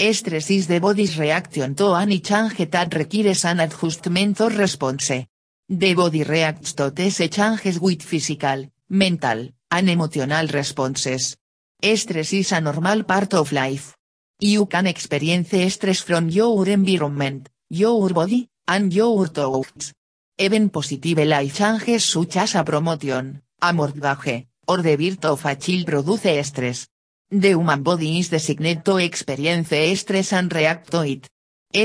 Stress is the body's reaction to any change that requires an adjustment or response. The body reacts to these changes with physical, mental, and emotional responses. Stress is a normal part of life. You can experience stress from your environment, your body, and your thoughts. Even positive life changes such as a promotion, a mortgage, or the birth of a produce stress. The human body is designed to experience stress and react to it.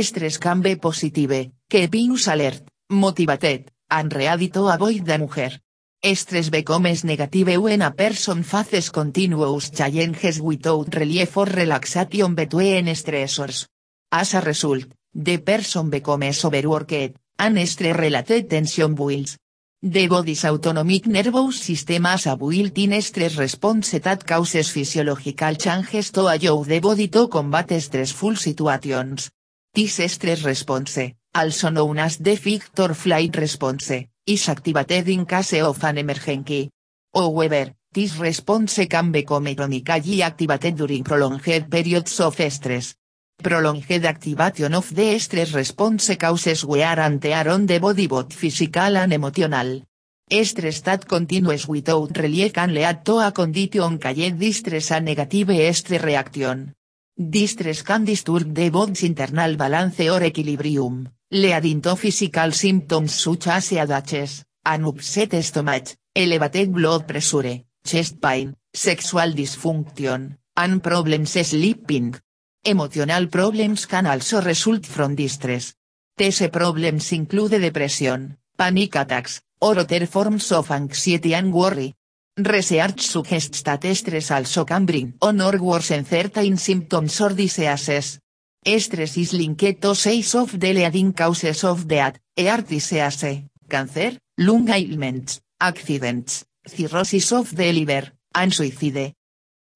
Stress can be positive, keeping us alert, motivated, and ready to avoid danger. Stress becomes negative when a person faces continuous challenges without relief or relaxation between stressors. As a result, the person becomes overworked, and stress-related tension builds. The body's autonomic nervous system has a built-in stress response that causes physiological changes to allow the body to combat stressful situations. This stress response, also known as the fight flight response, is activated in case of an emergency. However, this response can become chronically activated during prolonged periods of stress. Prolonged activation of the stress response causes wear and tear on the body both physical and emotional. Stress that continues without relief can lead to a condition called distress and negative stress reaction. Distress can disturb the body's internal balance or equilibrium, leading to physical symptoms such as headaches, an upset stomach, elevated blood pressure, chest pain, sexual dysfunction, and problems sleeping. Emotional problems can also result from distress. These problems include depression, panic attacks, or other forms of anxiety and worry. Research suggests that stress also can bring on or worsen certain symptoms or diseases. Stress is linked to six of the leading causes of death, heart disease, cancer, lung ailments, accidents, cirrhosis of the liver, and suicide.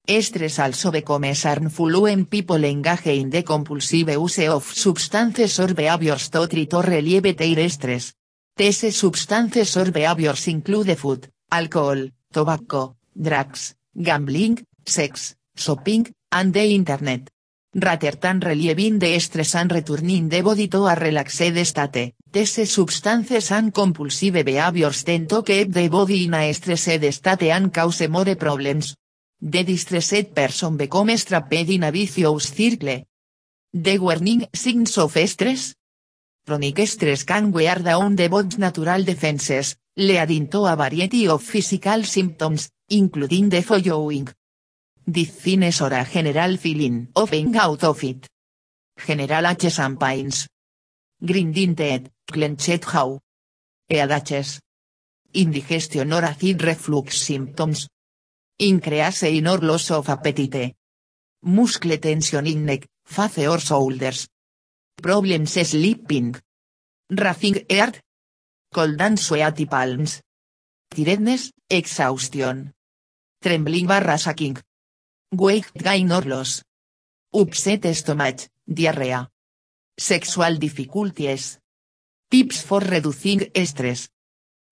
Stress also becomes harmful when people engage in the compulsive use of substances or behaviors to treat or relieve their stress. These substances or behaviors include food, alcohol, tobacco, drugs, gambling, sex, shopping, and the internet. Rather than relieving the stress and returning the body to a relaxed state, these substances and compulsive behaviors tend to keep the body in a stressed state and cause more problems. The distressed person becomes trapped in a vicious circle. The warning signs of stress. Chronic stress can wear down the body's natural defenses, leading to a variety of physical symptoms, including the following. Dizziness or a general feeling of being out of it. General H. and pains. Grinding teeth, clenched jaw. Headaches. Indigestion or acid reflux symptoms. Increase in or loss of appetite. Muscle tension in neck, face or shoulders. Problems sleeping. Racing heart. Cold and sweaty palms. Tiredness, exhaustion. Trembling barra sucking. Weight gain or loss. Upset stomach, diarrhea. Sexual difficulties. Tips for reducing stress.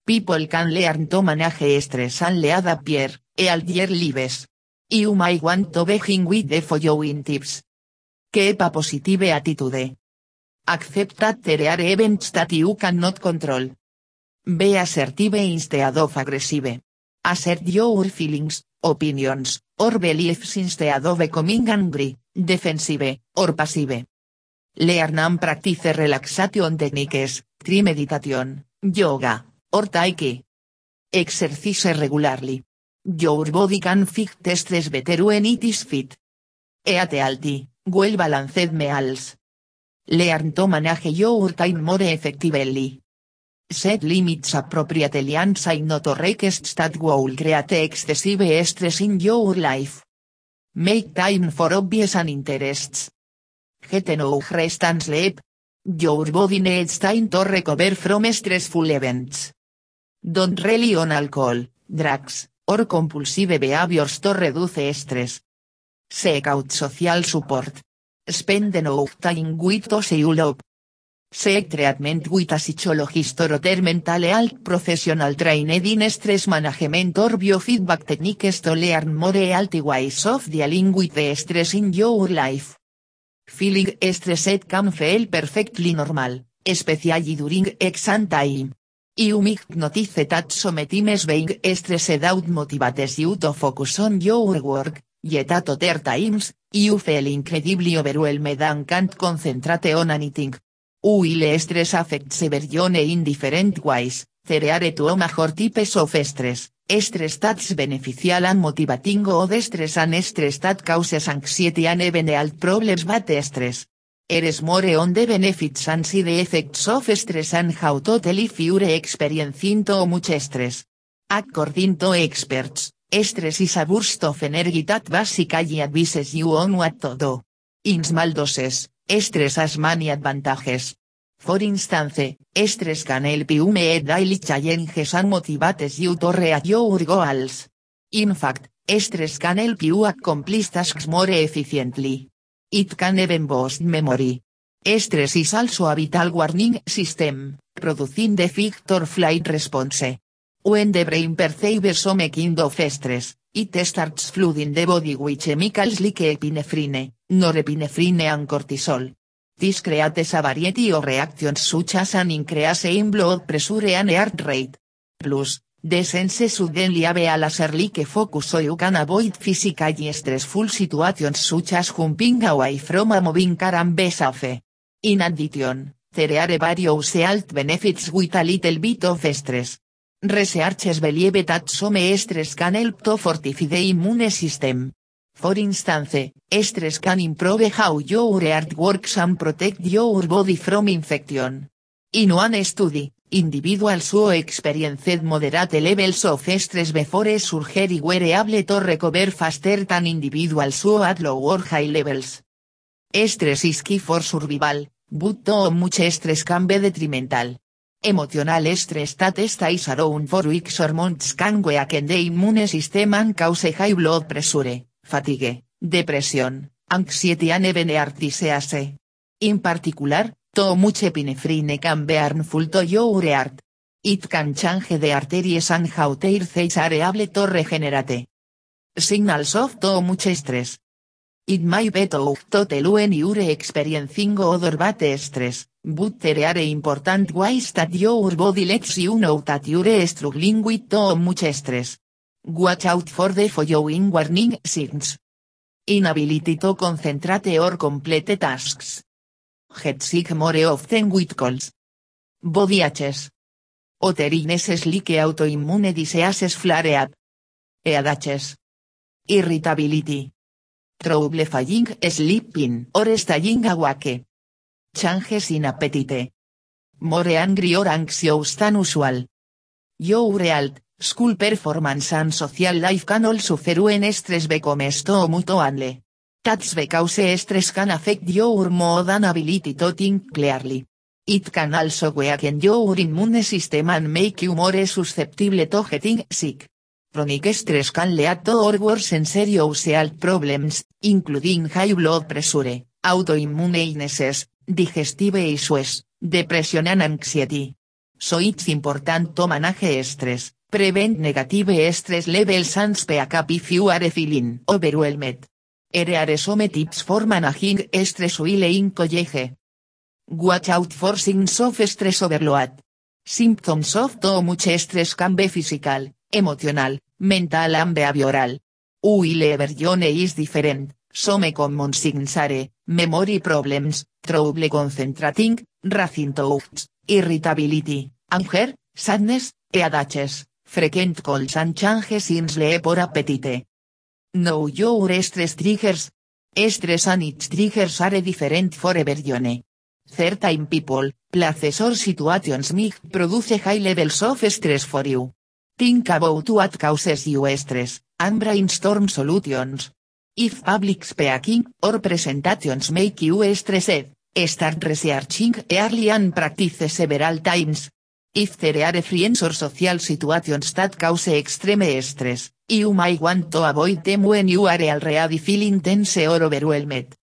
People can learn to manage stress and lead appear, e their lives. You might want to begin with the following tips. Keep a positive attitude. Accept that there are events that you cannot control. Be assertive instead of aggressive. Assert your feelings, opinions, or beliefs instead of becoming angry, defensive, or passive. Learn and practice relaxation techniques, tree meditation, yoga, or taiki. Exercise regularly. Your body can fight stress better when it is fit. Eat healthy, well balanced meals. Learn to manage your time more effectively. Set limits appropriately and say no to requests that will create excessive stress in your life. Make time for hobbies and interests. Get enough rest and sleep. Your body needs time to recover from stressful events. Don't rely on alcohol, drugs, or compulsive behaviors to reduce stress. Seek out social support. Spend enough time with those you love. Seek treatment with a psychologist or other mental health professional trained in stress management or biofeedback techniques to learn more healthy ways of dealing with the stress in your life. Feeling stressed can feel perfectly normal, especially during exam time. You notice that sometimes being stressed out motivates you to focus on your work, yet at other times, you feel incredibly overwhelmed and can't concentrate on anything. While stress affects everyone in different ways, there are two major types of stress, stress that's beneficial and motivating or stress and stress that causes anxiety and even health problems but stress. Eres more on the benefits and the effects of stress and how to tell if you're experiencing too much stress. According to experts, stress is a burst of energy that basically advises you on what to do. In small doses, stress has many advantages. For instance, stress can help you meet daily challenges and motivates you to reach your goals. In fact, stress can help you accomplish tasks more efficiently. It can even boost memory. Stress is also a vital warning system, producing the fight or flight response. When the brain perceives some kind of stress, it starts flooding the body with chemicals like epinephrine, norepinephrine and cortisol. This creates a variety of reactions such as an increase in blood pressure and heart rate. Plus, the suddenly a laser like focus so you can avoid physically stressful situations such as jumping away from a moving car and be safe. In addition, there are various health benefits with a little bit of stress. Researchers believe that some stress can help to fortify the immune system. For instance, stress can improve how your heart works and protect your body from infection. In one study, individuals who experienced moderate levels of stress before surgery were able to recover faster than individuals who had lower high levels. Stress is key for survival, but too much stress can be detrimental. Emotional stress that stays around for weeks or months can weaken the immune system and cause high blood pressure, fatigue, depression, anxiety and even heart disease. In particular, too much epinephrine can be harmful to your heart. It can change the arteries and how their cells are able to regenerate. Signals of too much stress. It may be tough to tell when you're experiencing other bad stress, but there are important ways that your body lets you know that you're struggling with too much stress. Watch out for the following warning signs. Inability to concentrate or complete tasks. Get sick more often with. Body aches. Other illnesses like autoimmune diseases flare up. Headaches. Irritability. Trouble falling sleeping or staying awake. Changes in appetite. More angry or anxious than usual. Your health, school performance and social life can all suffer when stress becomes too much. That's because stress can affect your mood and ability to think clearly. It can also weaken your immune system and make you more susceptible to getting sick. Chronic stress can lead to or worsen serious health problems, including high blood pressure, autoimmune illnesses, digestive issues, depression and anxiety. So it's important to manage stress, prevent negative stress levels and speak up if you are feeling overwhelmed. Here tips for managing stress while in college. Watch out for signs of stress overload. Symptoms of too much stress can be physical, emotional, mental and behavioral. While everyone is different, some common signs are, memory problems, trouble concentrating, racing thoughts, irritability, anger, sadness, headaches, frequent colds and changes in sleep or appetite. Know your stress triggers. Stress and its triggers are different for everyone. Certain people, places or situations may produce high levels of stress for you. Think about what causes you stress, and brainstorm solutions. If public speaking or presentations make you stressed, start researching early and practice several times. If there are friends or social situations that cause extreme stress, you might want to avoid them when you are already feeling tense or overwhelmed.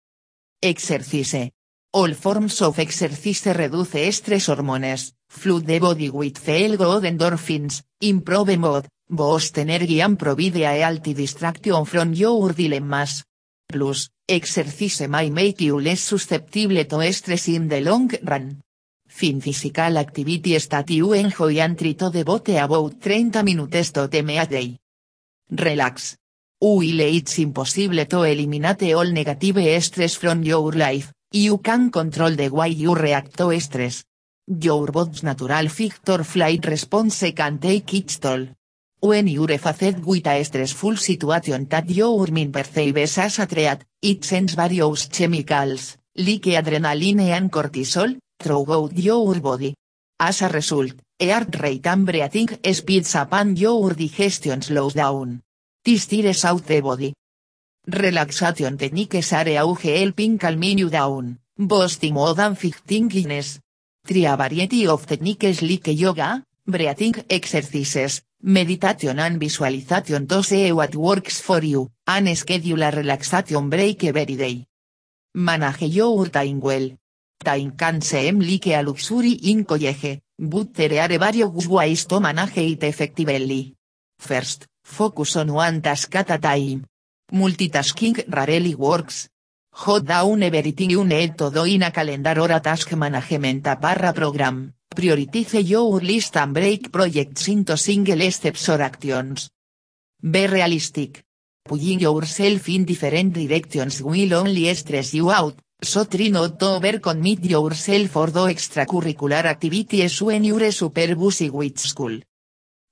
Exercise. All forms of exercise reduce stress hormones, flood the body with feel good endorphins, improve mood, boost energy and provide a healthy distraction from your dilemmas. Plus, exercise may make you less susceptible to stress in the long run. Fin physical activity stat you enjoy and try to devote about 30 minutes to them a day. Relax. While it's impossible to eliminate all negative stress from your life, you can control the way you react to stress. Your body's natural fight or flight response can take its toll. When you're faced with a stressful situation that your mind perceives as a threat, it sends various chemicals, like adrenaline and cortisol, throughout your body. As a result, heart rate and breathing speeds up and your digestion slows down. This tires out the body. Relaxation techniques are auge helping calming you down, boosting more than thinkiness. Try a variety of techniques like yoga, breathing exercises, meditation and visualization to see what works for you, and schedule a relaxation break every day. Manage your time well. Can seem like a luxury in college, but there are various ways to manage it effectively. First, focus on one task at a time. Multitasking rarely works. Jot down everything you need to do in a calendar or a task management barra program, prioritize your list and break projects into single steps or actions. Be realistic. Pulling yourself in different directions will only stress you out, so try not to overcommit yourself or do extracurricular activities when you're super busy with school.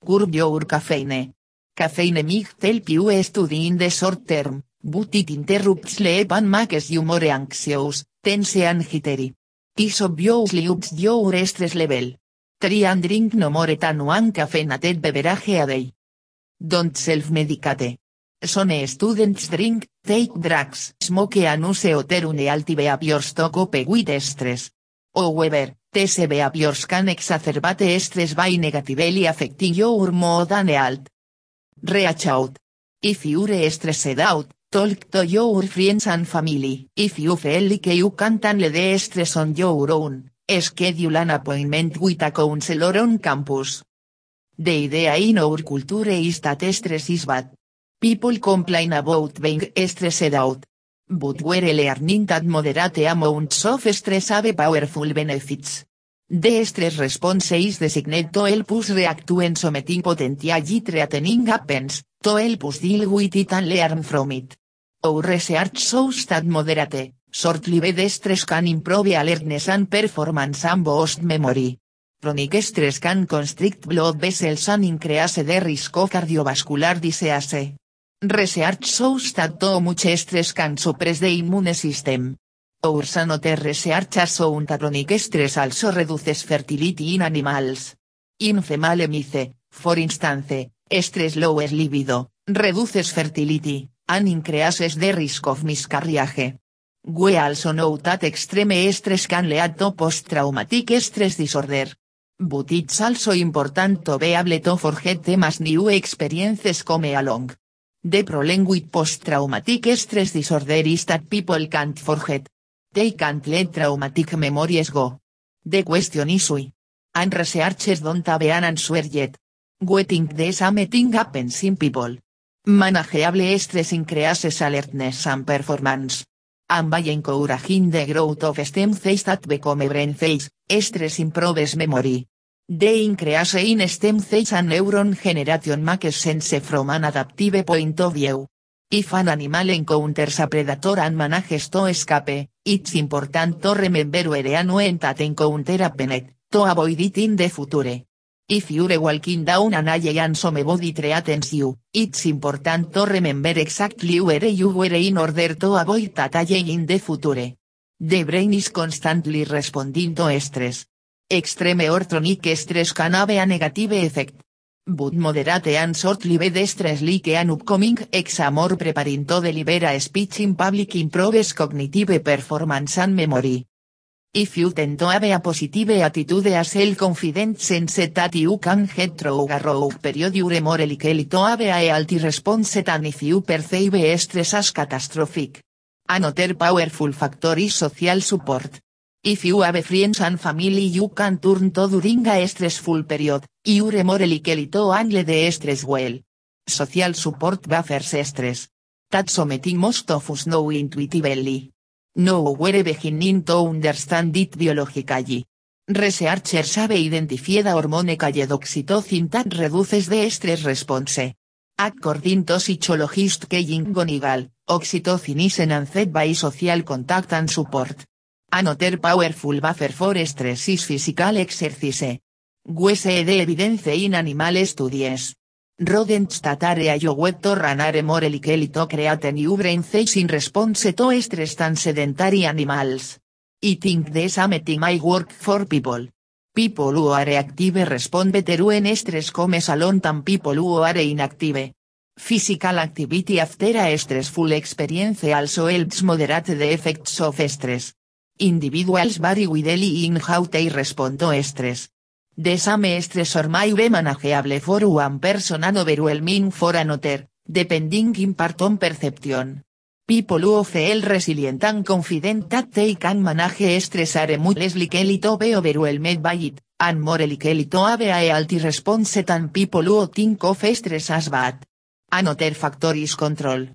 Curb your caffeine. Caffeine might help you study in the short term, but it interrupts sleep and makes you more anxious, tense and jittery. This obviously ups your stress level. Try and drink no more than one caffeinated beverage a day. Don't self-medicate. Some students drink, take drugs, smoke and use other unhealthy behaviors to cope with stress. However, these behaviors can exacerbate stress by negatively affecting your mood and health. Reach out. If you're stressed out, talk to your friends and family. If you feel like you can't handle the stress on your own, schedule an appointment with a counselor on campus. The idea in our culture is that stress is bad. People complain about being stressed out. But we're learning that moderate amounts of stress have powerful benefits. The stress response is designed to help us react when something potentially threatening happens, to help us deal with it and learn from it. Our research shows that moderate, short-lived stress can improve alertness and performance and boost memory. Chronic stress can constrict blood vessels and increase the risk of cardiovascular disease. Research shows that too much stress can suppress the immune system. Our sanote research has shown stress also reduces fertility in animals. In female mice, for instance, stress lowers libido, reduces fertility, and increases the risk of miscarriage. We also know that extreme stress can lead to post-traumatic stress disorder. But it's also important to be able to forget them as new experiences come along. The problem with post-traumatic stress disorder is that people can't forget. They can't let traumatic memories go. The question is why. And researchers don't have an answer yet. We think the same thing happens in people. Manageable stress increases alertness and performance. And by encouraging the growth of stem cells that become brain cells, stress improves memory. The increase in stem cells and neuron generation makes sense from an adaptive point of view. If an animal encounters a predator and manages to escape, it's important to remember where when that encounter happened, to avoid it in the future. If you're walking down an alley and somebody threatens you, it's important to remember exactly where you were in order to avoid that alley in the future. The brain is constantly responding to stress. Extreme or chronic stress can have a negative effect. But moderate and short-lived stress like an upcoming exam or preparing to deliver speech in public improves cognitive performance and memory. If you tend to have a positive attitude a self-confident sense that you can get through a rough period you're more likely to have a healthy response than if you perceive stress as catastrophic. Another powerful factor is social support. If you have friends and family you can turn to during a stressful period, you're more likely to handle the stress well. Social support buffers stress. That something most of us know intuitively. No we're beginning to understand it biologically. Researchers have identified a hormone called oxytocin that reduces the stress response. According to psychologist Kevin Gonigal, oxytocin is enhanced by social contact and support. Another powerful buffer for stress is physical exercise. See the evidence in animal studies. Rodents that are allowed to run are more likely to create new brain cells in response to stress than sedentary animals. I think the same thing work for people. People who are active respond better when stress comes along than people who are inactive. Physical activity after a stressful experience also helps moderate the effects of stress. Individuals vary widely in how they respond to stress. The same stressor may be manageable for one person and overwhelming for another, depending in part on perception. People who feel resilient and confident that they can manage stress are much less likely to be overwhelmed by it, and more likely to have a healthy response than people who think of stress as bad. Another factor is control.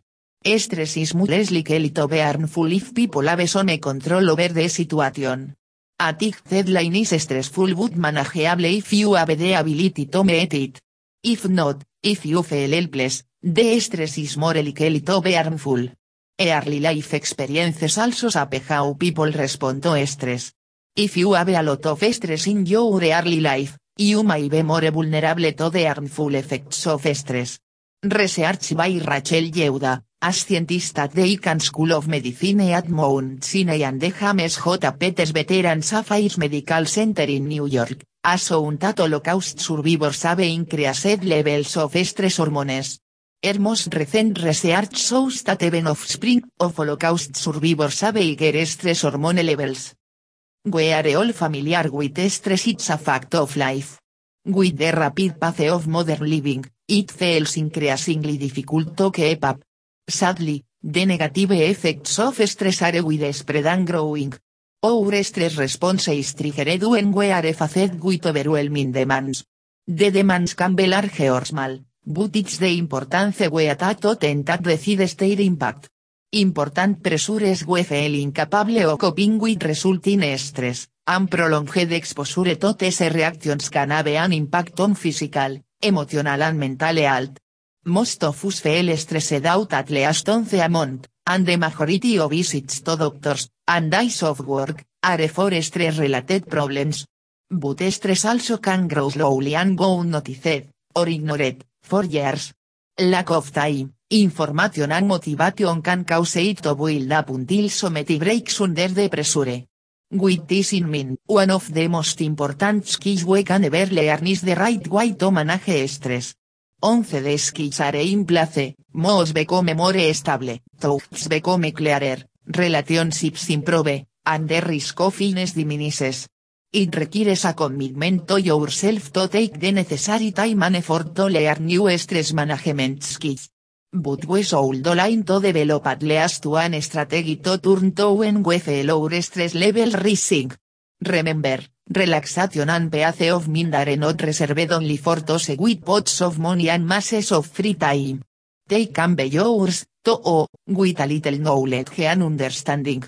Stress is much likely to be harmful if people have some control over the situation. A tight deadline is stressful but manageable if you have the ability to meet it. If not, if you feel helpless, the stress is more likely to be harmful. Early life experiences also shape how people respond to stress. If you have a lot of stress in your early life, you may be more vulnerable to the harmful effects of stress. Research by Rachel Yehuda, a scientist at Icahn School of Medicine at Mount Sinai and the James J. Peters Veterans Affairs Medical Center in New York, has shown that Holocaust survivors have increased levels of stress hormones. Her most recent research shows that even offspring of Holocaust survivors have higher stress hormone levels. We are all familiar with stress it's a fact of life. With the rapid path of modern living, it feels increasingly difficult to keep up. Sadly, the negative effects of stress are widespread and growing. Our stress response is triggered when we are faced with overwhelming demands. The demands can be large or small, but it's the importance we attach them that decides their impact. Important pressures we feel incapable of coping with resulting stress, and prolonged exposure to these reactions can have an impact on physical, emotional and mental health. Most of us feel stressed out at least once a month, and the majority of visits to doctors, and days of work, are for stress-related problems. But stress also can grow slowly and go unnoticed, or ignored, for years. Lack of time, information and motivation can cause it to build up until somebody breaks under the pressure. With this in mind, one of the most important skills we can ever learn is the right way to manage stress. 11 de skills are in place, moods become more stable, thoughts become clearer, relationships improve, and the risk of illness diminishes. It requires a commitment to yourself to take the necessary time and effort to learn new stress management skills. But we should line to develop at least one strategy to turn to when we feel our stress level rising. Remember, relaxation and peace of mind are not reserved only for those with pots of money and masses of free time. They can be yours, to o, with a little knowledge and understanding.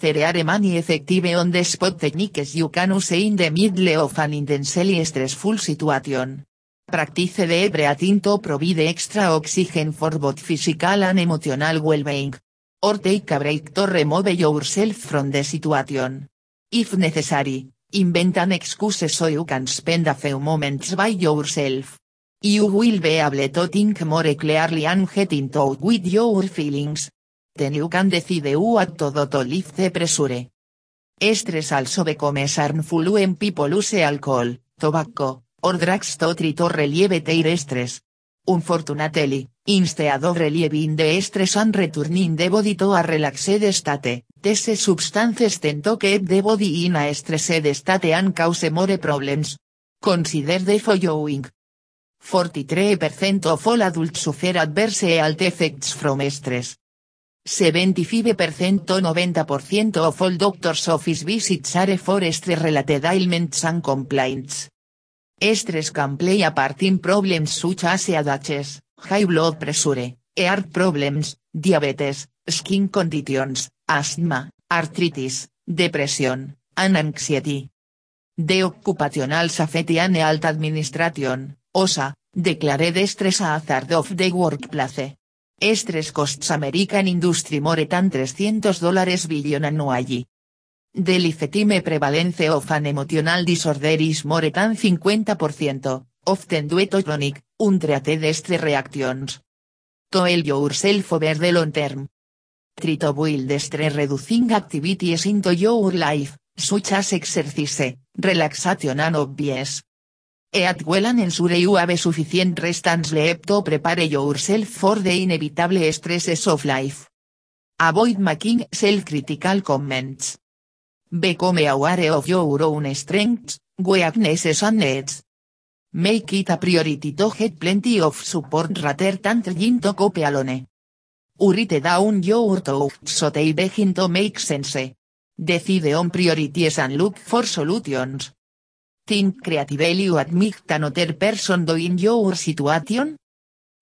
There are many effective on the spot techniques you can use in the middle of an intensely stressful situation. Practice the breathing to provide extra oxygen for both physical and emotional well-being. Or take a break to remove yourself from the situation. If necessary, invent an excuse so you can spend a few moments by yourself. You will be able to think more clearly and get in with your feelings. Then you can decide what to do to lift the pressure. Stress also becomes harmful when people use alcohol, tobacco, or drugs to try to relieve their stress. Unfortunately, instead of relieving the stress and returning the body to a relaxed state, these substances tend to keep the body in a stressed state and cause more problems. Consider the following. 43% of all adults suffer adverse health effects from stress. 75% to 90% of all doctors' office visits are for stress-related ailments and complaints. Stress can play a part in problems such as headaches, high blood pressure, heart problems, diabetes, skin conditions, asthma, arthritis, depression, and anxiety. The Occupational Safety and Health Administration, OSA, declared stress a hazard of the workplace. Stress costs American industry more than 300 dólares billion annually. The lifetime prevalence of an emotional disorder is more than 50%, often due to chronic, untreated stress reactions. Tell yourself over the long term. Try to build stress reducing activities into your life, such as exercise, relaxation and obvious. Eat well and ensure you have sufficient rest and sleep to prepare yourself for the inevitable stresses of life. Avoid making self-critical comments. Become aware of your own strengths, weaknesses and needs. Make it a priority to get plenty of support rather than trying to cope alone. Write down your thoughts so they begin to make sense. Decide on priorities and look for solutions. Think creatively you admit another person doing your situation?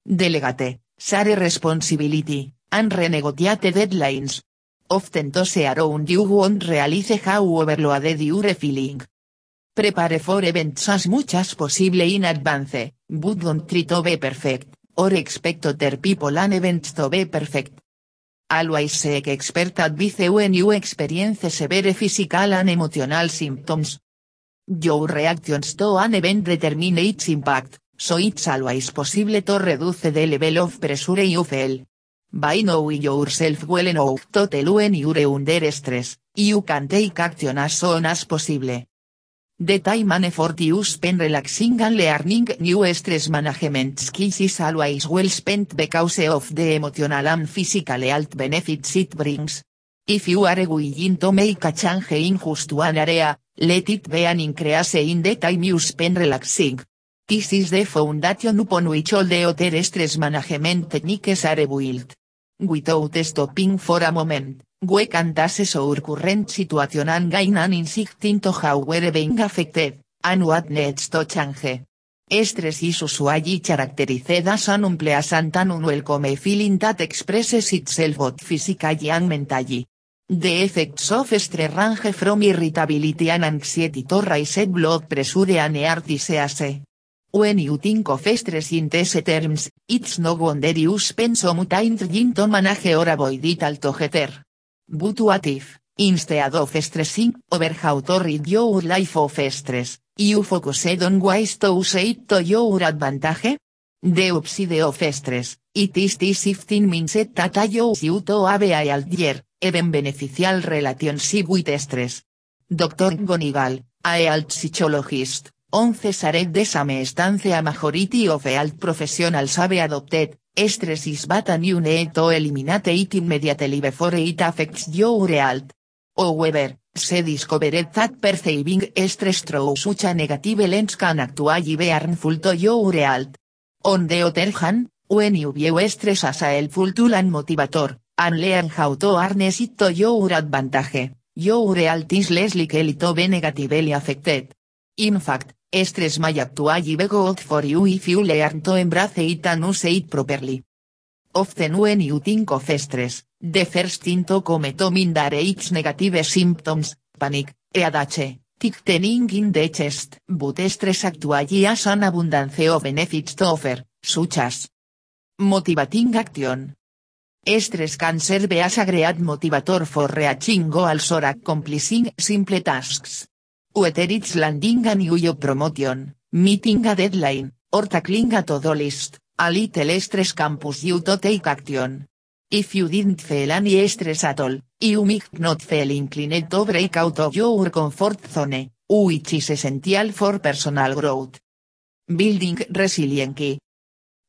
Delegate, share responsibility, and renegotiate deadlines. Often those around you won't realize how overloaded you're feeling. Prepare for events as much as possible in advance, but don't try to be perfect, or expect other people and events to be perfect. Always seek expert advice when you experience severe physical and emotional symptoms. Your reactions to an event determine its impact, so it's always possible to reduce the level of pressure you feel. By knowing yourself well enough to tell when you're under stress, you can take action as soon as possible. The time and effort you spend relaxing and learning new stress management skills is always well spent because of the emotional and physical health benefits it brings. If you are willing to make a change in just one area, let it be an increase in the time you spend relaxing. This is the foundation upon which all the other stress management techniques are built. Without stopping for a moment, we can assess our current situation and gain an insight into how we're being affected, and what to change. Stress is usually characterized as an unpleasant and unwelcome feeling that expresses itself both physically and mentally. The effects of stress range from irritability and anxiety to raised blood pressure and heart disease. When you think of stress in these terms, it's no wonder you spend some time trying to manage or avoid it altogether. But if, instead of stressing over how to rid your life of stress, you focused on ways to use it to your advantage? The upside of stress, it is this shifting mindset that allows you to have a healthier, even beneficial relationship with stress. Dr. Gonigal, a health psychologist, on said the same stance a majority of health professionals have adopted, stress is bad and to eliminate it immediately before it affects your health. However, se discovered that perceiving stress through such negative lens can actually be harmful to your health. On the other hand, when you view stress as a helpful tool and motivator, and learn how to harness it to your advantage, your health is less likely to be negatively affected. In fact, stress may actually be good for you if you learn to embrace it and use it properly. Often when you think of stress, the first thing to come to mind are its negative symptoms, panic, headache, tightening in the chest, but stress actually has an abundance of benefits to offer, such as motivating action. Stress can serve as a great motivator for reaching goals or accomplishing simple tasks. It's landing a new promotion, meeting a deadline, or tackling a to-do list, a little stress can push you to take action. If you didn't feel any stress at all, you might not feel inclined to break out of your comfort zone, which is essential for personal growth. Building resiliency.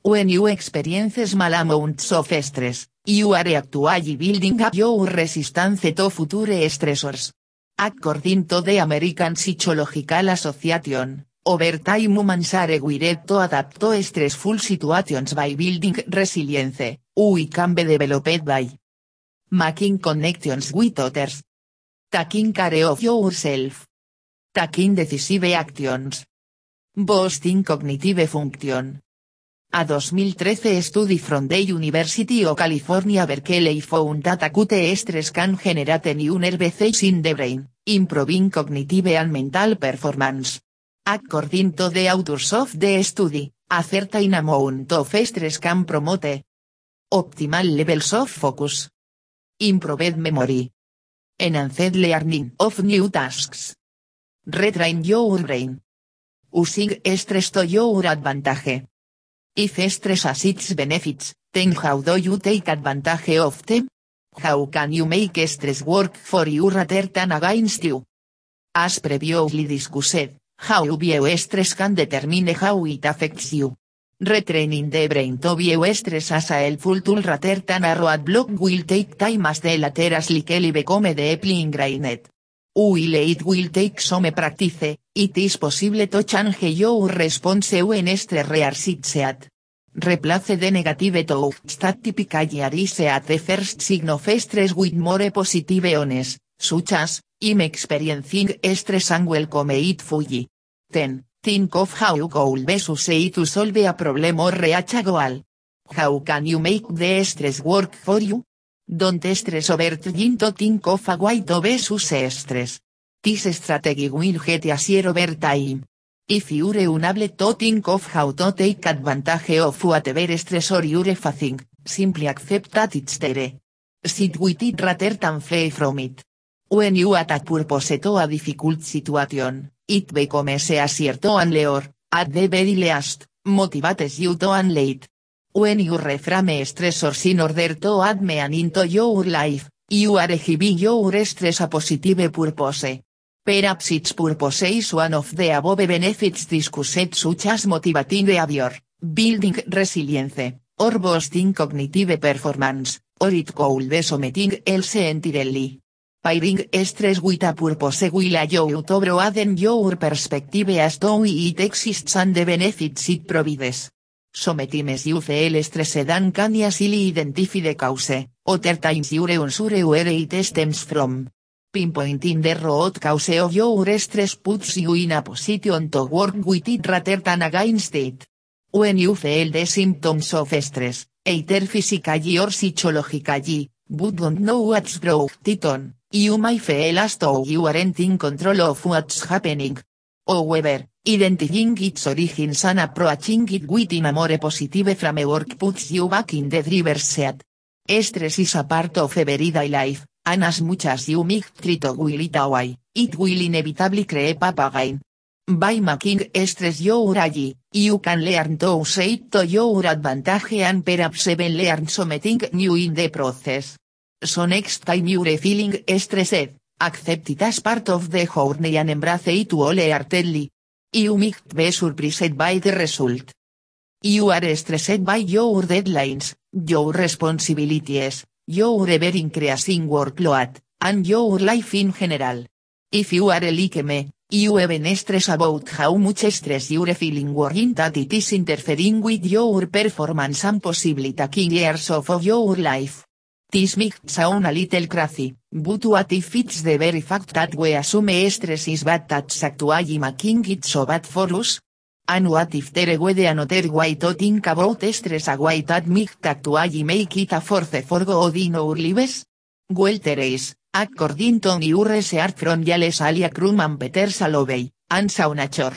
When you experience small amounts of stress, you are actually building up your resistance to future stressors. According to the American Psychological Association, over time humans are wired to adapt stressful situations by building resilience, we can developed by making connections with others, taking care of yourself, taking decisive actions, boosting cognitive function, A 2013 study from the University of California Berkeley found that acute stress can generate new nerve in the brain, improving cognitive and mental performance. According to the authors of the study, a certain amount of stress can promote. Optimal levels of focus, improved memory, enhanced learning of new tasks, retrain your brain, using stress to your advantage. If stress has its benefits, then how do you take advantage of them? How can you make stress work for you rather than against you? As previously discussed, how view stress can determine how it affects you. Retraining the brain to view stress as a helpful tool rather than a roadblock will take time as the latter as likely become deeply ingrained. While it will take some practice, it is possible to change your response when stress rears itself. Replace the negative thoughts that typically arise at the first sign of stress with more positive ones, such as, I'm experiencing stress and welcome it fully. 10. Think of how could best say to solve a problem or reach a goal. How can you make the stress work for you? Don't stress over trying to think of a way to best stress. This strategy will get easier over time. If you're unable to think of how to take advantage of whatever stressor you're facing, simply accept that it's there. Sit with it rather than flee from it. When you attack purpose to a difficult situation, it becomes easier to handle at the very least, motivates you to handle it. When you reframe stressors in order to add meaning into your life, you are giving your stress a positive purpose. Perhaps its purpose is one of the above benefits discussed such as motivating behavior, building resilience, or boosting cognitive performance, or it could be something else entirely. Pairing stress with a purpose will allow you to broaden your perspective as to it exists and the benefits it provides. Sometimes you feel stressed and can easily identify the cause, other times you're unsure where it stems from. Pinpointing the root cause of your stress puts you in a position to work with it rather than against it. When you feel the symptoms of stress, either physically or psychologically, but don't know what's brought it on, you may feel as though you aren't in control of what's happening. However, identifying its origins and approaching it within a more positive framework puts you back in the driver's seat. Stress is a part of everyday life, and as much as you might try to will it away, it will inevitably creep up again. By making stress your ally, you can learn to say it to your advantage and perhaps even learn something new in the process. So next time you're feeling stressed, accept it as part of the journey and embrace it wholeheartedly. You might be surprised by the result. You are stressed by your deadlines, your responsibilities, your ever-increasing workload, and your life in general. If you are like me, you even stress about how much stress you're feeling worrying that it is interfering with your performance and possibly taking years off of your life. This might sound a little crazy, but what if it's the very fact that we assume stress is bad that's actually making it so bad for us? And what if there were another way to think about stress a way that might actually make it a force for good in our lives? Well there is, according to new research from Yale Salia Krum and Peter Salovey, and Saunachor.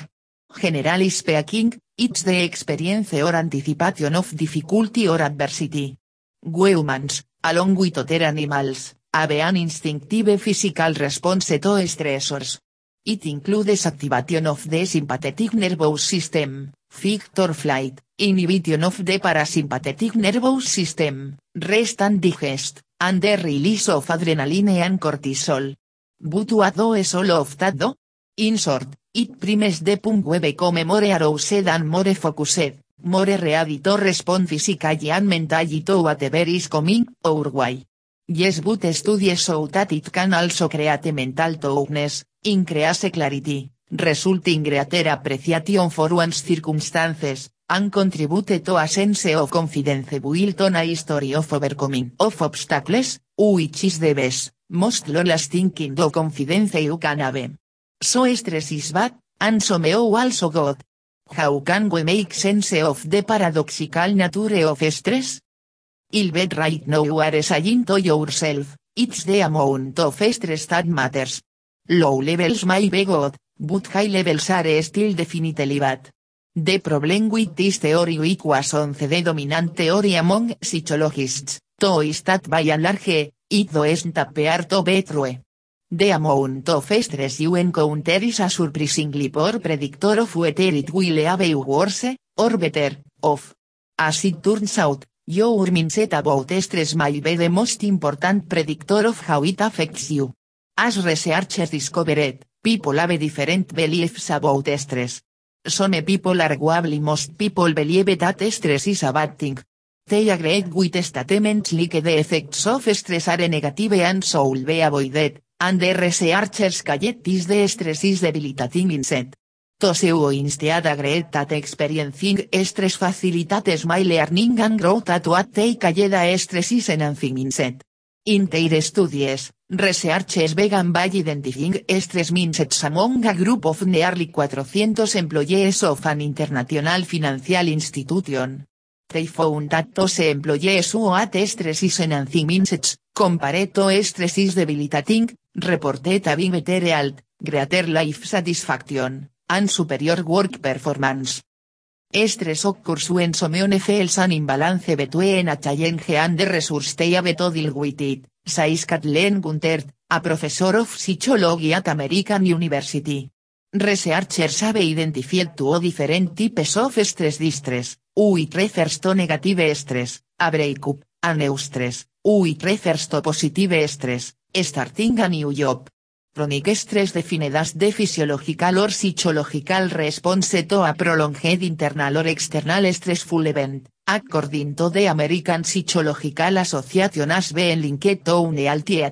Generally speaking, it's the experience or anticipation of difficulty or adversity. Humans, along with other animals, have an instinctive physical response to stressors, It includes activation of the sympathetic nervous system, fight or flight, inhibition of the parasympathetic nervous system, rest and digest, and the release of adrenaline and cortisol. But what does all of that do? In short, it primes the pump we more aroused and more focused, more ready to respond physically and mentally to whatever is coming our way. Yes but studies show that it can also create mental toughness, increase clarity, resulting greater appreciation for one's circumstances, and contribute to a sense of confidence built on a history of overcoming of obstacles, which is the best, most lasting kind of confidence you can have. So stress is bad, and so also good. How can we make sense of the paradoxical nature of stress? Il bet right now you are saying to yourself, it's the amount of stress that matters. Low levels may be good, but high levels are still definitely bad. The problem with this theory was on the dominant theory among psychologists, to is that by and large, it doesn't appear to be true. The amount of stress you encounter is a surprisingly poor predictor of whether it will have you worse, or better, off. As it turns out, your mindset about stress might be the most important predictor of how it affects you. As researchers discovered, people have different beliefs about stress. Some people arguably most people believe that stress is a bad thing. They agree with statements like the effects of stress are negative and should be avoided, and the researchers call this debilitating mindset. Those who instead agree that experiencing stress facilitates my learning and growth at what they call the stress is enhancing mindset. In their studies, researchers began by identifying stress mindsets among a group of nearly 400 employees of an international financial institution. They found that those employees who had stress is enhancing mindsets, compared to stress debilitating, reported having better health, greater life satisfaction, and superior work performance. Stress occurs when someone feels an imbalance between a challenge and the resource they have to deal says Kathleen Gunther, a professor of psychology at American University. Researchers have identified two different types of stress distress, it refers to negative stress, a breakup, and eustress, it refers to positive stress, starting a new job. Chronic stress defined as the physiological or psychological response to a prolonged internal or external stressful event, according to the American Psychological Association as being linked to unhealthy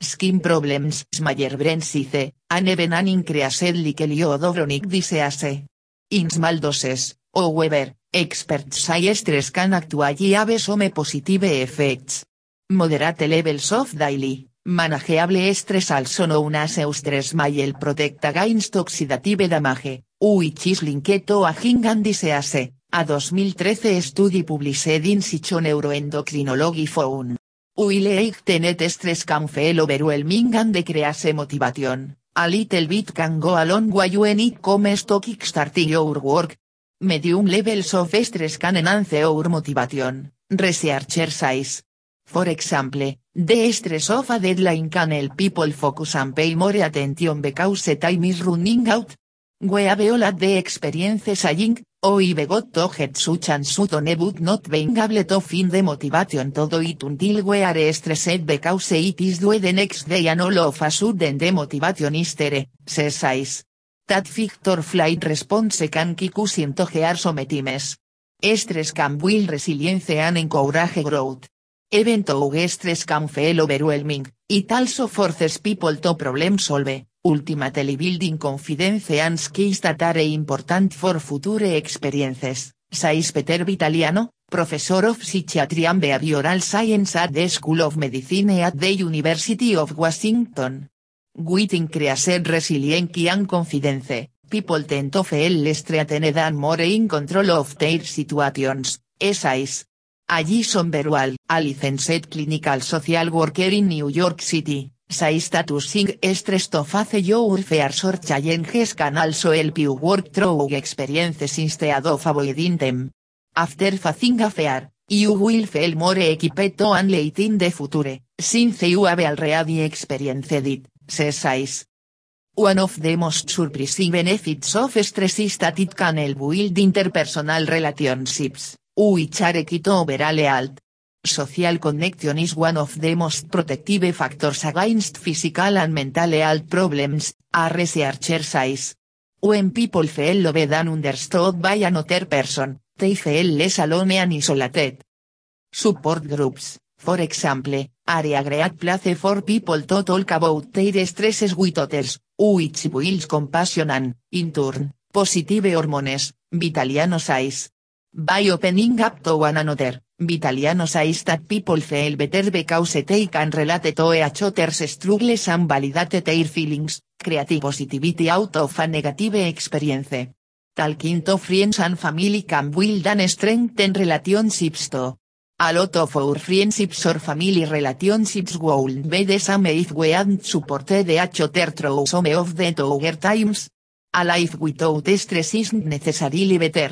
skin problems, major brain size, and even an increased likelihood chronic disease. In small doses, however, experts say stress can actually have some positive effects. Moderate levels of daily, manageable stress also known as eustress may protect against oxidative damage, which is linked to and disease, a 2013 study published in Psychoneuroendocrinology found. Will tenet stress can feel overwhelming and decrease motivation, a little bit can go a long way when it comes to kickstarting your work. Medium levels of stress can enhance our motivation, researcher says. For example, the stress of a deadline can help people focus and pay more attention because time is running out. We have all had the experience saying, oh I've got to get such and such on but not being able to find the motivation to do it until we are stressed because it is due the next day and all of a sudden the motivation is there, says Size. That Victor flight response can kick us into gear sometimes. Stress can build resilience and encourage growth. Even though stress can feel overwhelming, it also forces people to problem solve, ultimately building confidence and skills that are important for future experiences, says Peter Vitaliano, professor of psychiatry and behavioral science at the School of Medicine at the University of Washington. With increased resilience and confidence, people tend to feel less threatened and more in control of their situations, says. Allison Berual, a licensed clinical social worker in New York City, says that using stress to face your fears or challenges can also help you work through experiences instead of avoiding them. After facing a fear, you will feel more equipped to handle in the future, since you have already experienced it, says. One of the most surprising benefits of stress is that it can help build interpersonal relationships which are key to overall health. Social connection is one of the most protective factors against physical and mental health problems, a researcher says. When people feel loved and understood by another person, they feel less alone and isolated. Support groups, for example, are a great place for people to talk about their stresses with others, which builds compassion and, in turn, positive hormones, Vitaliano says. By opening up to one another, Vitaliano says that people feel better because they can relate to each other's struggles and validate their feelings, creating positivity out of a negative experience. Talking to friends and family can build and strengthen relationships to. A lot of our friendships or family relationships won't be the same if we hadn't supported each other through some of the tougher times. A life without stress isn't necessarily better.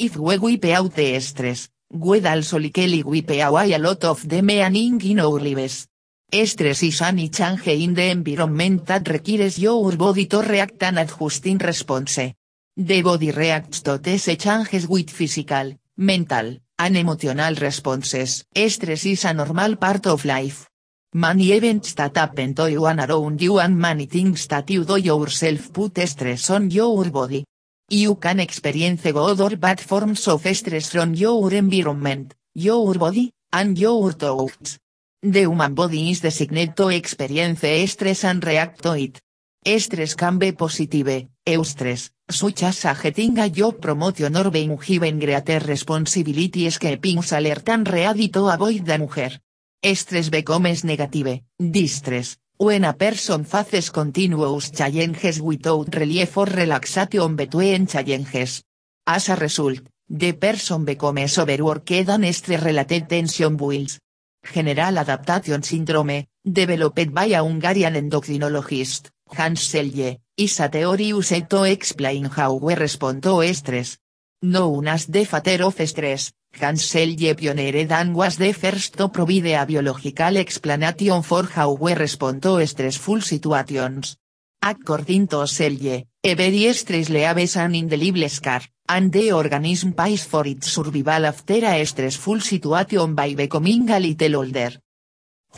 If we wipe out the stress, we'd also likely wipe away a lot of the meaning in our lives. Stress is any change in the environment that requires your body to react and adjust in response. The body reacts to these changes with physical, mental, and emotional responses. Stress is a normal part of life. Many events that happen to you and around you and many things that you do yourself put stress on your body. You can experience good or bad forms of stress from your environment, your body, and your thoughts. The human body is designed to experience stress and react to it. Stress can be positive, eustress, such as a getting a job promotion or being given greater responsibilities keeping alert and ready to avoid danger. Stress becomes negative, distress, when a person faces continuous challenges without relief or relaxation between challenges. As a result, the person becomes overworked and stress-related tension builds. General Adaptation Syndrome, developed by a Hungarian endocrinologist, Hans Selye, is a theory used to explain how we respond to stress. Known as the father of stress, Hans Selye pioneered and was the first to provide a biological explanation for how we respond to stressful situations. According to Selye, every stress leaves an indelible scar, and the organism pays for its survival after a stressful situation by becoming a little older.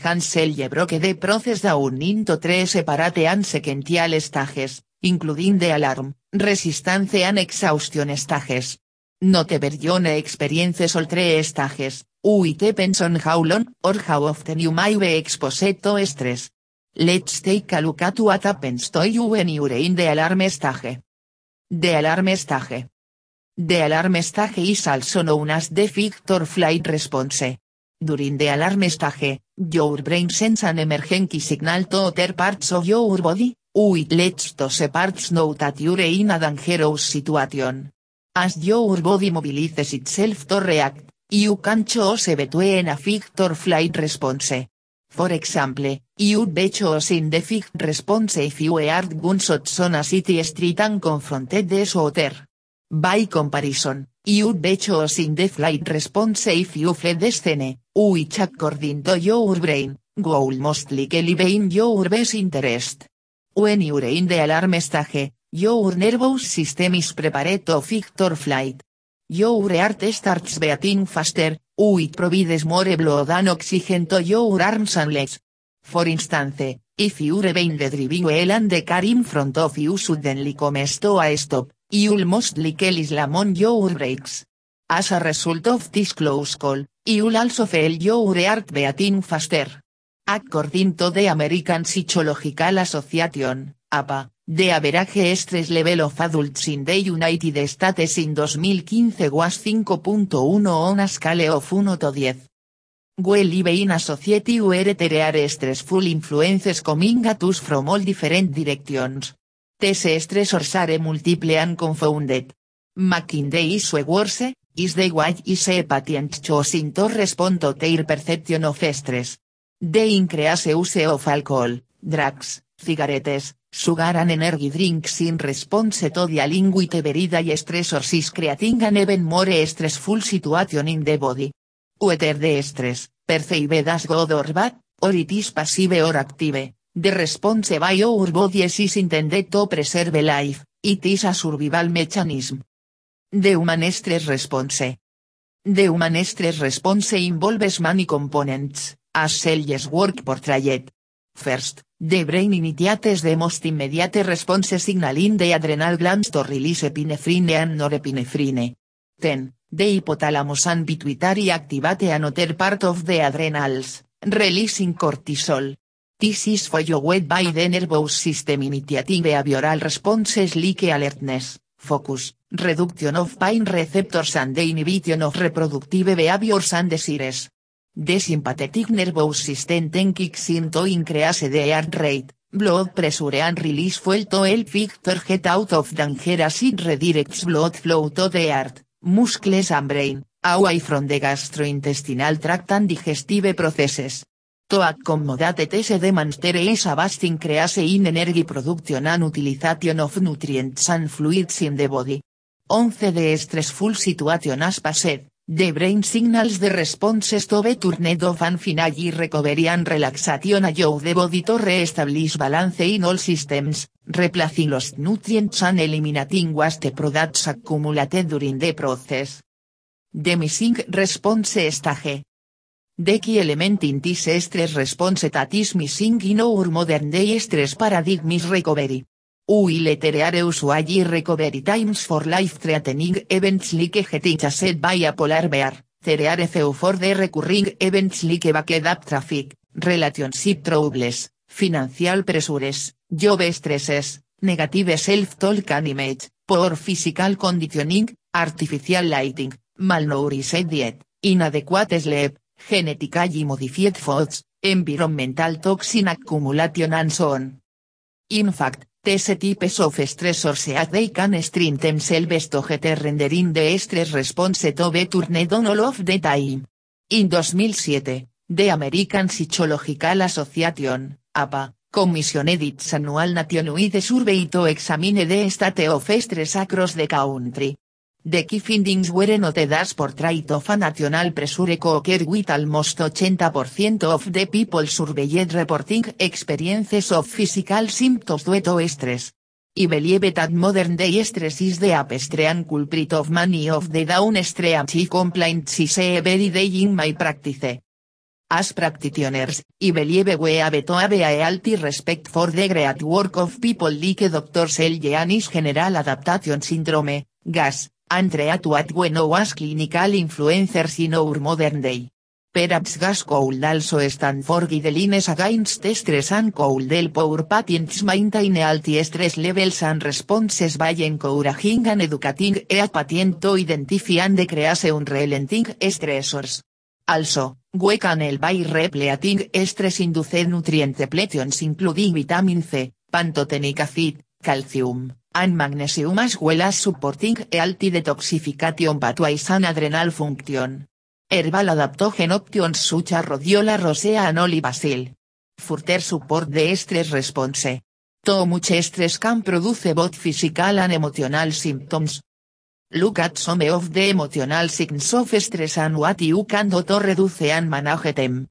Hans Selye broke the process down into three separate and sequential stages, including the alarm, resistance and exhaustion stages. Not everyone experiences all three stages, it depends on how or how often you may be exposed to stress. Let's take a look at what happens to you when you're in the alarm stage. The alarm stage. The alarm stage is also known as the fight flight response. During the alarm stage, your brain sends an emergency signal to other parts of your body, which lets those parts know that you're in a dangerous situation. As your body mobilizes itself to react, you can choose between a fight or flight response. For example, you'd be choosing the fight response if you were gunshots on a city street and confronted the shooter. By comparison, you'd be choosing the flight response if you fled the scene, which according to your brain, will most likely be in your best interest. When you're in the alarm stage, your nervous system is prepared to fight or flight. Your heart starts beating faster, which provides more blood and oxygen to your arms and legs. For instance, if you're being driving well and the car in front of you suddenly comes to a stop, you'll most likely slam on your brakes. As a result of this close call, you'll also feel your heart beating faster. According to the American Psychological Association, APA, the average stress level of adults in the United States in 2015 was 5.1 on a scale of 1 to 10. We live in a society where there are stressful influences coming at us from all different directions. These stressors are multiple and confounded. McKinsey is worse, is the way is a patient choosing to respond to their perception of stress. The increase use of alcohol, drugs, cigarettes, sugar and energy drinks in response to dealing with everyday stressors is creating an even more stressful situation in the body. Whether the stress, perceived as good or bad, or it is passive or active, the response by our bodies is intended to preserve life, it is a survival mechanism. The human stress response. The human stress response involves many components, as Selye's work portrayed. First, the brain initiates the most immediate response signal in the adrenal glands to release epinephrine and norepinephrine. Then, the hypothalamus and pituitary activate another part of the adrenals, releasing cortisol. This is followed by the nervous system initiating behavioral responses like alertness, focus, reduction of pain receptors and the inhibition of reproductive behaviors and desires. The sympathetic nervous system then kicks in to increase the heart rate, Blood pressure and release fuel to help Victor get out of danger as it redirects blood flow to the heart, muscles and brain, away from the gastrointestinal tract and digestive processes. To accommodate tese demonstrate is a vast increase in energy production and utilization of nutrients and fluids in the body. 11 de stressful situation as passed, the brain signals the responses to be turned off and finally recovery and relaxation allow the body to re-establish balance in all systems, replacing lost nutrients and eliminating waste products accumulated during the process. The missing response stage. The key element in this stress response that is missing in our modern day stress paradigm is recovery. We lettereare usually recovery times for life-threatening events like getting chased by a polar bear, cereare few for the recurring events like backed up traffic, relationship troubles, financial pressures, job stresses, negative self-talk and poor physical conditioning, artificial lighting, malnourished diet, inadequate sleep, genetically modified foods, environmental toxin accumulation and so on. In fact, these types of stressors as they can string themselves to get rendering the stress response to be turned all of the time. In 2007, the American Psychological Association, APA, commissioned its annual nationwide survey to examine the state of stress across the country. The key findings were noted as portrait of a national pressure co-occur with almost 80% of the people surveyed reporting experiences of physical symptoms due to stress. I believe that modern day stress is the upstream culprit of many of the downstream complaints I see every day in my practice. As practitioners, I believe we have to have a healthy respect for the great work of people like Dr. Sel Janis General Adaptation Syndrome, GAS, and treat what we know as clinical influencers in our modern day. Perhaps gas could also stand for guidelines against stress and could help our patients maintain healthy stress levels and responses by encouraging and educating a patient to identify and decrease unrelenting stressors. Also, we can help by repleting stress-induced nutrient depletions including vitamin C, pantothenic acid, calcium, and magnesium as well as supporting healthy detoxification pathways and adrenal function. Herbal adaptogen options such as rhodiola rosea and olive. Further support the stress response. Too much stress can produce both physical and emotional symptoms. Look at some of the emotional signs of stress and what you can do to reduce and manage them.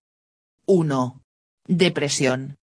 1. Depresión.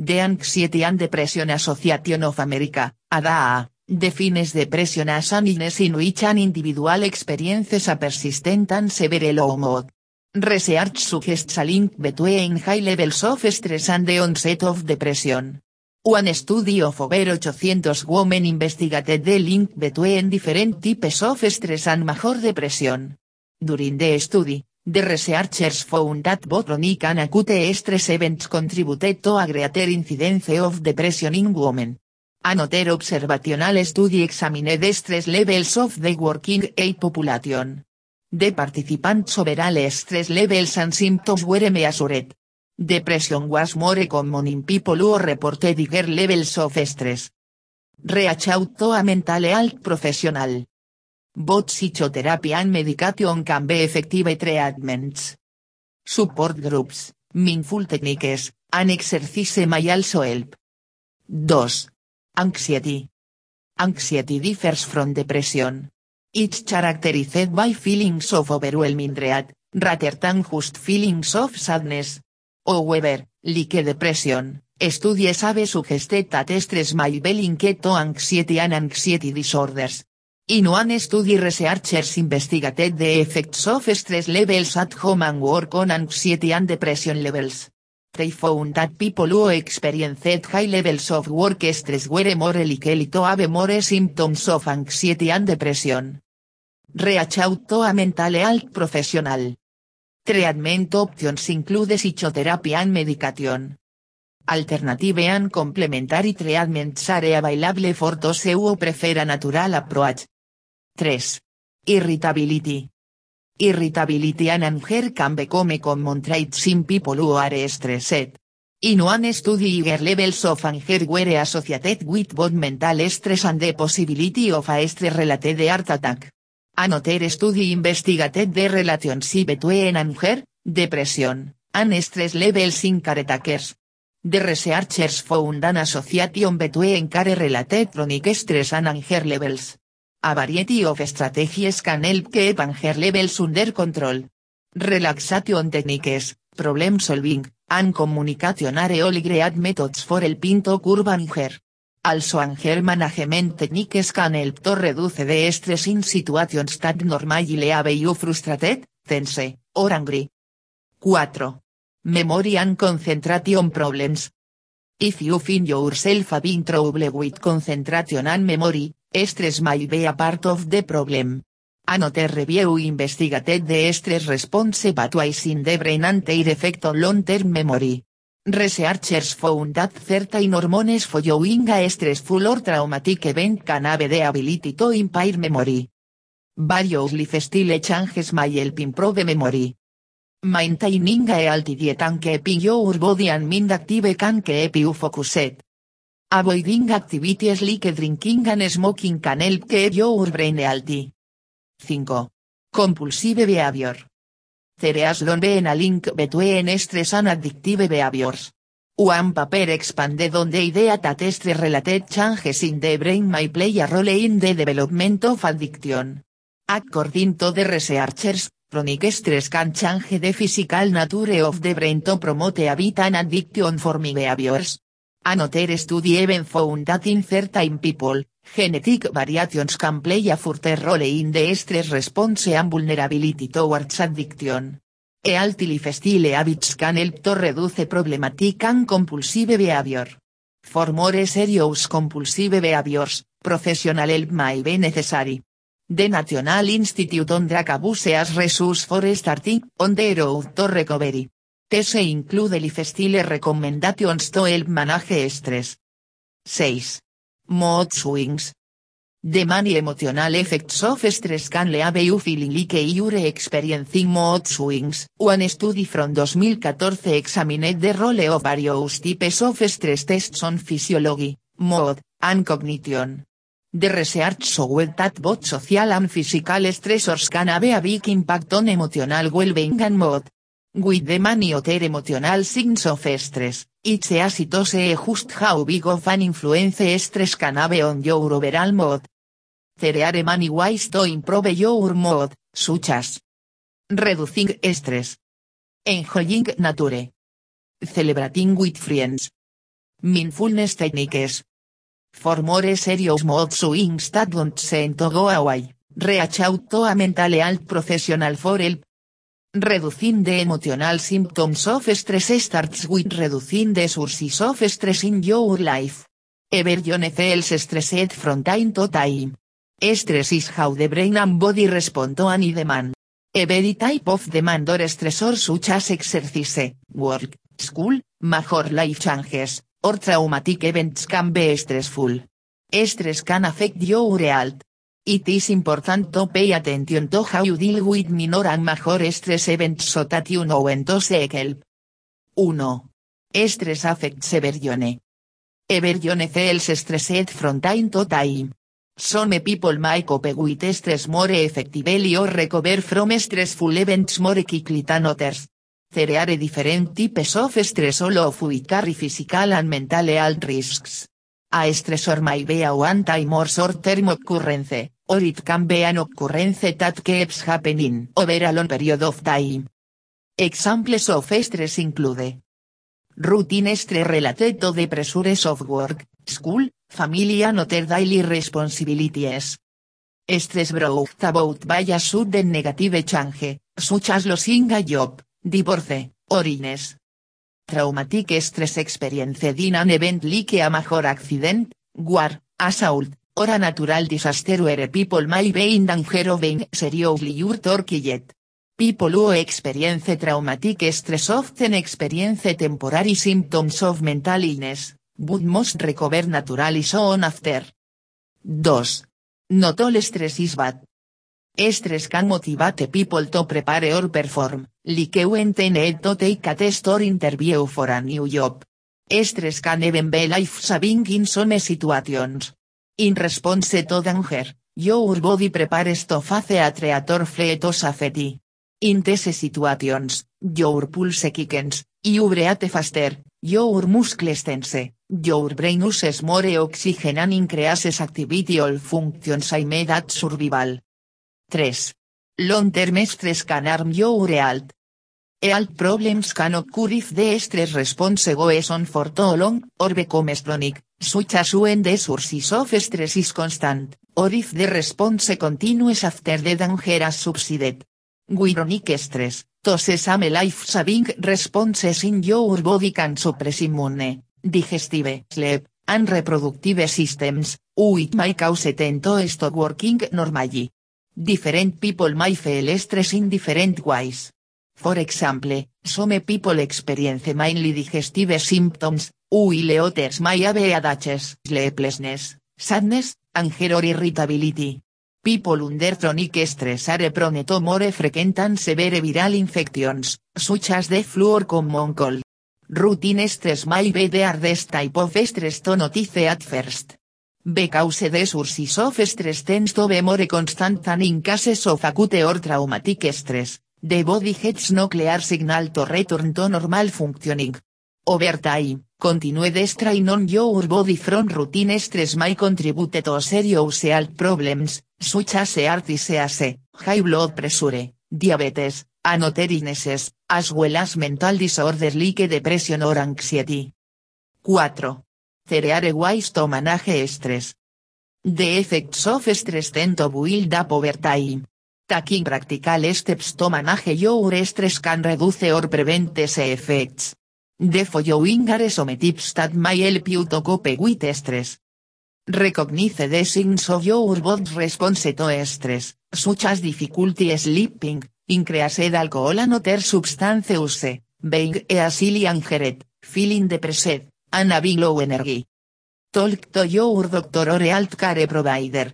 The Anxiety and Depression Association of America, ADA, defines depression as an illness in which an individual experiences a persistent and severe low mood. Research suggests a link between high levels of stress and the onset of depression. One study of over 800 women investigated the link between different types of stress and major depression. During the study, the researchers found that both chronic and acute stress events contributed to a greater incidence of depression in women. Another observational study examined the stress levels of the working age population. The participants' overall stress levels and symptoms were measured. Depression was more common in people who reported higher levels of stress. Reach out to a mental health professional. Both psychotherapy and medication can be effective treatments. Support groups, mindful techniques, and exercise may also help. 2. Anxiety. Anxiety differs from depression. It's characterized by feelings of overwhelming dread, rather than just feelings of sadness. However, like depression, studies have suggested that stress may be linked to anxiety and anxiety disorders. In one study researchers investigated the effects of stress levels at home and work on anxiety and depression levels. They found that people who experienced high levels of work stress were more likely to have more symptoms of anxiety and depression. Reach out to a mental health professional. Treatment options include psychotherapy and medication. Alternative and complementary treatments are available for those who prefer a natural approach. 3. Irritability. Irritability and anger can become common traits in people who are stressed. In one study higher levels of anger were associated with both mental stress and the possibility of a stress-related heart attack. Another study investigated the relationship between anger, depression, and stress levels in care attackers. The researchers found an association between care-related chronic stress and anger levels. A variety of strategies can help keep anger levels under control. Relaxation techniques, problem solving, and communication are all great methods for helping to curb anger. Also anger management techniques can help to reduce the stress in situations that normally leave you frustrated, tense, or angry. 4. Memory and concentration problems. If you find yourself having trouble with concentration and memory, stress might be a part of the problem. Another review investigated the stress response pathways in the brain and their effect on long-term memory. Researchers found that certain hormones following a stressful or traumatic event can have the ability to impair memory. Various lifestyle changes may help improve memory. Maintaining a healthy diet and keeping your body and mind active can keep you focused. Avoiding activities like drinking and smoking can help keep your brain healthy. 5. Compulsive behavior. There has long been a link between stress and addictive behaviors. One paper expanded on the idea that stress-related changes in the brain may play a role in the development of addiction. According to the researchers, chronic stress can change the physical nature of the brain to promote habit and addiction forming behaviors. Another study even found that in certain people, genetic variations can play a further role in the stress response and vulnerability towards addiction. A healthy lifestyle habits can help to reduce problematic and compulsive behavior. For more serious compulsive behaviors, professional help may be necessary. The National Institute on Drug Abuse has resources for starting on the road to recovery. These include lifestyle recommendations to help manage stress. 6. Mood swings. The many emotional effects of stress can leave you feeling like you're experiencing mood swings. One study from 2014 examined the role of various types of stress tests on physiology, mood, and cognition. The research showed that both social and physical stressors can have a big impact on emotional well-being and mood. With the many other emotional signs of stress, it's easy to see just how big of an influence stress can have on your overall mood. There are many to improve your mood, such as reducing stress, enjoying nature, celebrating with friends, mindfulness techniques. For more serious mood swings that don't seem to go away, reach out to a mental health professional for help. Reducing the emotional symptoms of stress starts with reducing the sources of stress in your life. Everyone feels stressed from time to time. Stress is how the brain and body respond to any demand. Every type of demand or stressor such as exercise, work, school, major life changes, or traumatic events can be stressful. Stress can affect your health. It is important to pay attention to how you deal with minor and major stress events so that you know when to seek help. 1. Stress affects everyone. Everyone feels stressed from time to time. Some people may cope with stress more effectively or recover from stressful events more quickly than others. There are different types of stress all of which carry physical and mental health risks. A stressor may be a one-time or short-term occurrence, or it can be an occurrence that keeps happening over a long period of time. Examples of stress include routine stress related to the pressures of work, school, family and daily responsibilities. Stress brought about by a sudden negative change, such as losing a job, divorce, or illness. Traumatic stress experienced in an event like a major accident, war, assault, or a natural disaster where people may be in danger of being seriously hurt or killed. People who experience traumatic stress often experience temporary symptoms of mental illness, but must recover naturally soon after. 2. Not all stress is bad. Stress can motivate people to prepare or perform, like when need to take a test or interview for a new job. Stress can even be life-saving in some situations. In response to danger, your body prepares to face a threat or fleet or safety. In these situations, your pulse quickens, you breathe faster, your muscles tense, your brain uses more oxygen and increases activity all functions aimed at survival. 3. Long-term stress can harm your health. Health problems can occur if the stress response goes on for too long, or becomes chronic, such as when the source of stress is constant, or if the response continues after the danger has subsided. Chronic stress, toses some life-saving responses in your body can suppress immune, digestive, sleep, and reproductive systems, which may cause them to stop working normally. Different people may feel stress in different ways. For example, some people experience mainly digestive symptoms, while others may have headaches, sleeplessness, sadness, anger or irritability. People under chronic stress are prone to more frequent and severe viral infections, such as the flu or common cold. Routine stress may be the hardest type of stress to notice at first. Because the sources of stress tends to be more constant than in cases of acute or traumatic stress, the body gets no clear signal to return to normal functioning. Over time, continued strain on your body from routine stress may contribute to serious health problems, such as heart disease, high blood pressure, diabetes, illnesses, as well as mental disorders like depression or anxiety. 4. Cereare ways to manage stress. The effects of stress tend to build up over time. Taking practical steps to manage your stress can reduce or prevent these effects. The following are some tips that may help you to cope with stress. Recognize the signs of your body's response to stress, such as difficulty sleeping, increased alcohol and other substance use, being easily angered, feeling depressed, and having low energy. Talk to your doctor or health care provider.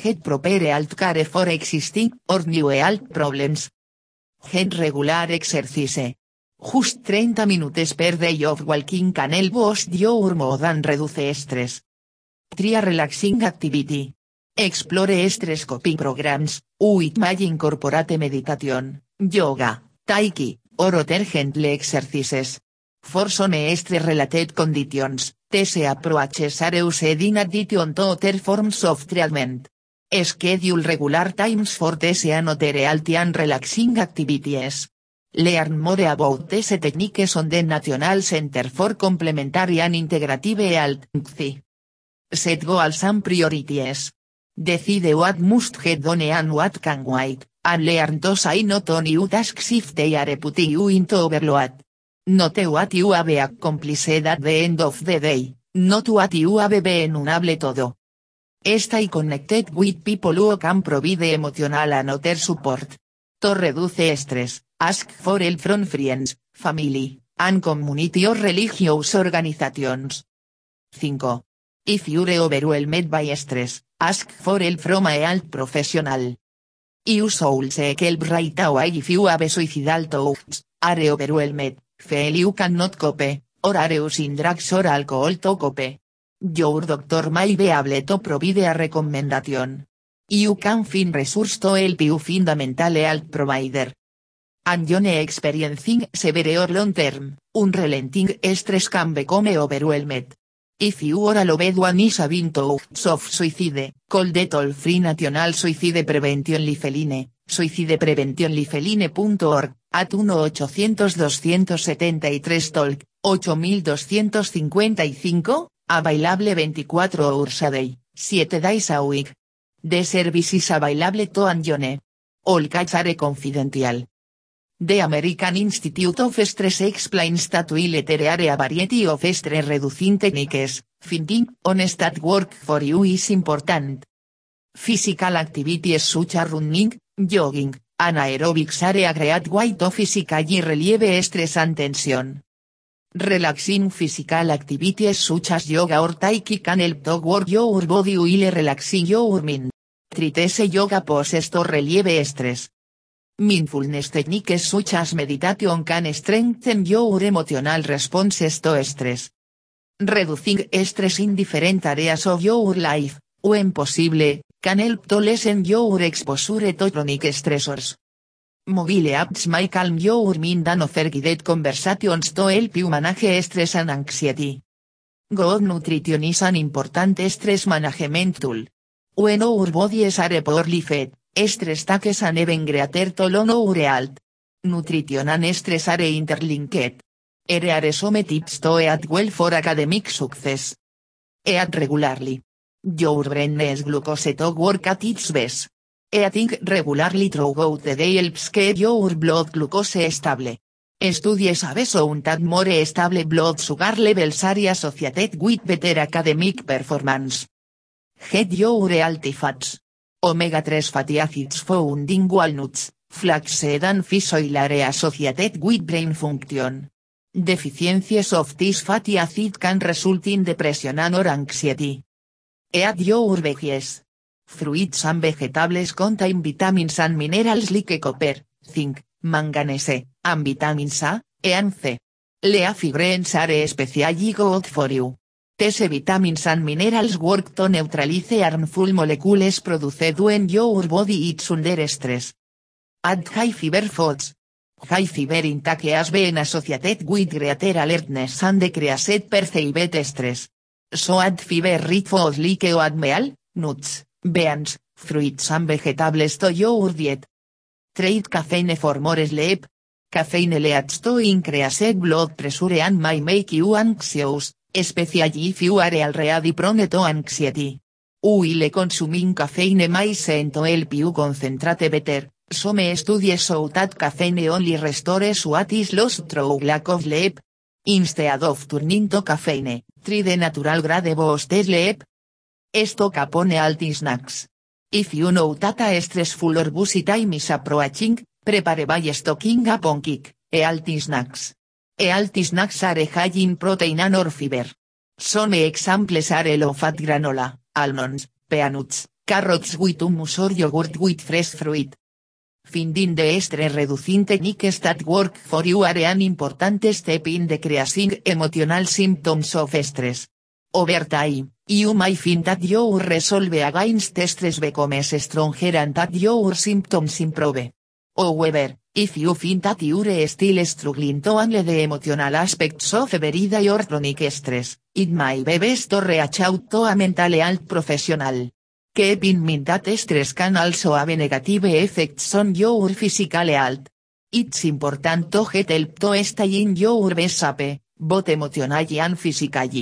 Get proper health care for existing or new health problems. Get regular exercise. Just 30 minutes per day of walking can help boost your mood and reduce stress. Try a relaxing activity. Explore stress coping programs, which may incorporate meditation, yoga, taiki, or other gentle exercises. For some stress-related conditions, these approaches are used in addition to other forms of treatment. Schedule regular times for these and other and relaxing activities. Learn more about these techniques on the National Center for Complementary and Integrative Health Set goals and priorities. Decide what must get done and what can wait, and learn to say no to new tasks if they are putting you into overload. Note what you have accomplished at the end of the day, not what you have been unable todo. Stay connected with people who can provide emotional and other support. To reduce stress, ask for help from friends, family, and community or religious organizations. 5. If you're overwhelmed by stress, ask for help from a health professional. You should seek help right away if you have suicidal thoughts, are overwhelmed, feel you cannot cope, or are using drugs or alcohol to cope. Your doctor may be able to provide a recommendation. You can find resources to help you find a provider. And you're experiencing severe or long term, unrelenting stress can become overwhelmed. If you are a loved one is having thoughts of suicide, call the toll-free National Suicide Prevention Lifeline, suicidepreventionlifeline.org, at 1-800-273-TOLK, 8255, available 24 hours a day, 7 days a week. The service is available to Anjone. All confidential. The American Institute of Stress explains that while a variety of stress reducing techniques, finding honest at work for you is important. Physical activities such as running, jogging, and aerobics are a great way to physically relieve stress and tension. Relaxing physical activities such as yoga or taiki can help to work your body while relaxing your mind. nutritese yoga poses to relieve estrés. Mindfulness techniques such as meditation can strengthen your emotional responses to stress. Reducing stress in different areas of your life, when possible, can help to lessen your exposure to chronic stressors. Mobile apps may calm your mind and offer guided conversations to help you manage stress and anxiety. Good nutrition is an important stress management tool. When our bodies are poorly fed, stress takes an even greater toll on our health. Nutrition and stress are interlinked. Here are tips to eat well for academic success. Eat regularly. Your brain needs glucose to work at its best. Eating regularly throughout the day helps keep your blood glucose stable. Studies have shown that more stable blood sugar levels are associated with better academic performance. Get your healthy fats. Omega-3 fatty acids found in walnuts, flaxseed and fish oil are associated with brain function. Deficiencies of this fatty acid can result in depression and or anxiety. Eat your veggies. Fruits and vegetables contain vitamins and minerals like copper, zinc, manganese, and vitamins A, E and C. Leafy greens are especially good for you. These vitamins and minerals work to neutralize harmful molecules produced when your body is under stress. Add high fiber foods. High fiber intake has been associated with greater alertness and decreased perceived stress. So add fiber rich foods like oatmeal, nuts, beans, fruits and vegetables to your diet. Trade caffeine for more sleep. Caffeine leads to increased blood pressure and may make you anxious, especially if you are already prone to anxiety. While consuming caffeine may seem to help you concentrate better, some studies show that caffeine only restores what is lost through lack of sleep. Instead of turning to caffeine, try the natural grade boost sleep. Stock upon healthy snacks. If you know that a stressful or busy time is approaching, prepare by stocking upon kick, healthy snacks. Healthy snacks are high in protein and or fiber. Some examples are low-fat granola, almonds, peanuts, carrots with hummus or yogurt with fresh fruit. Finding the stress reducing techniques that work for you are an important step in decreasing emotional symptoms of stress. Over time, you may find that your resolve against stress becomes stronger and that your symptoms improve. However, if you find that you're still struggling to handle the emotional aspects of everyday or chronic stress, it may be best to reach out to a mental health professional. Keep in mind that stress can also have negative effects on your physical health. It's important to get help to stay in your best shape, both emotionally and physically.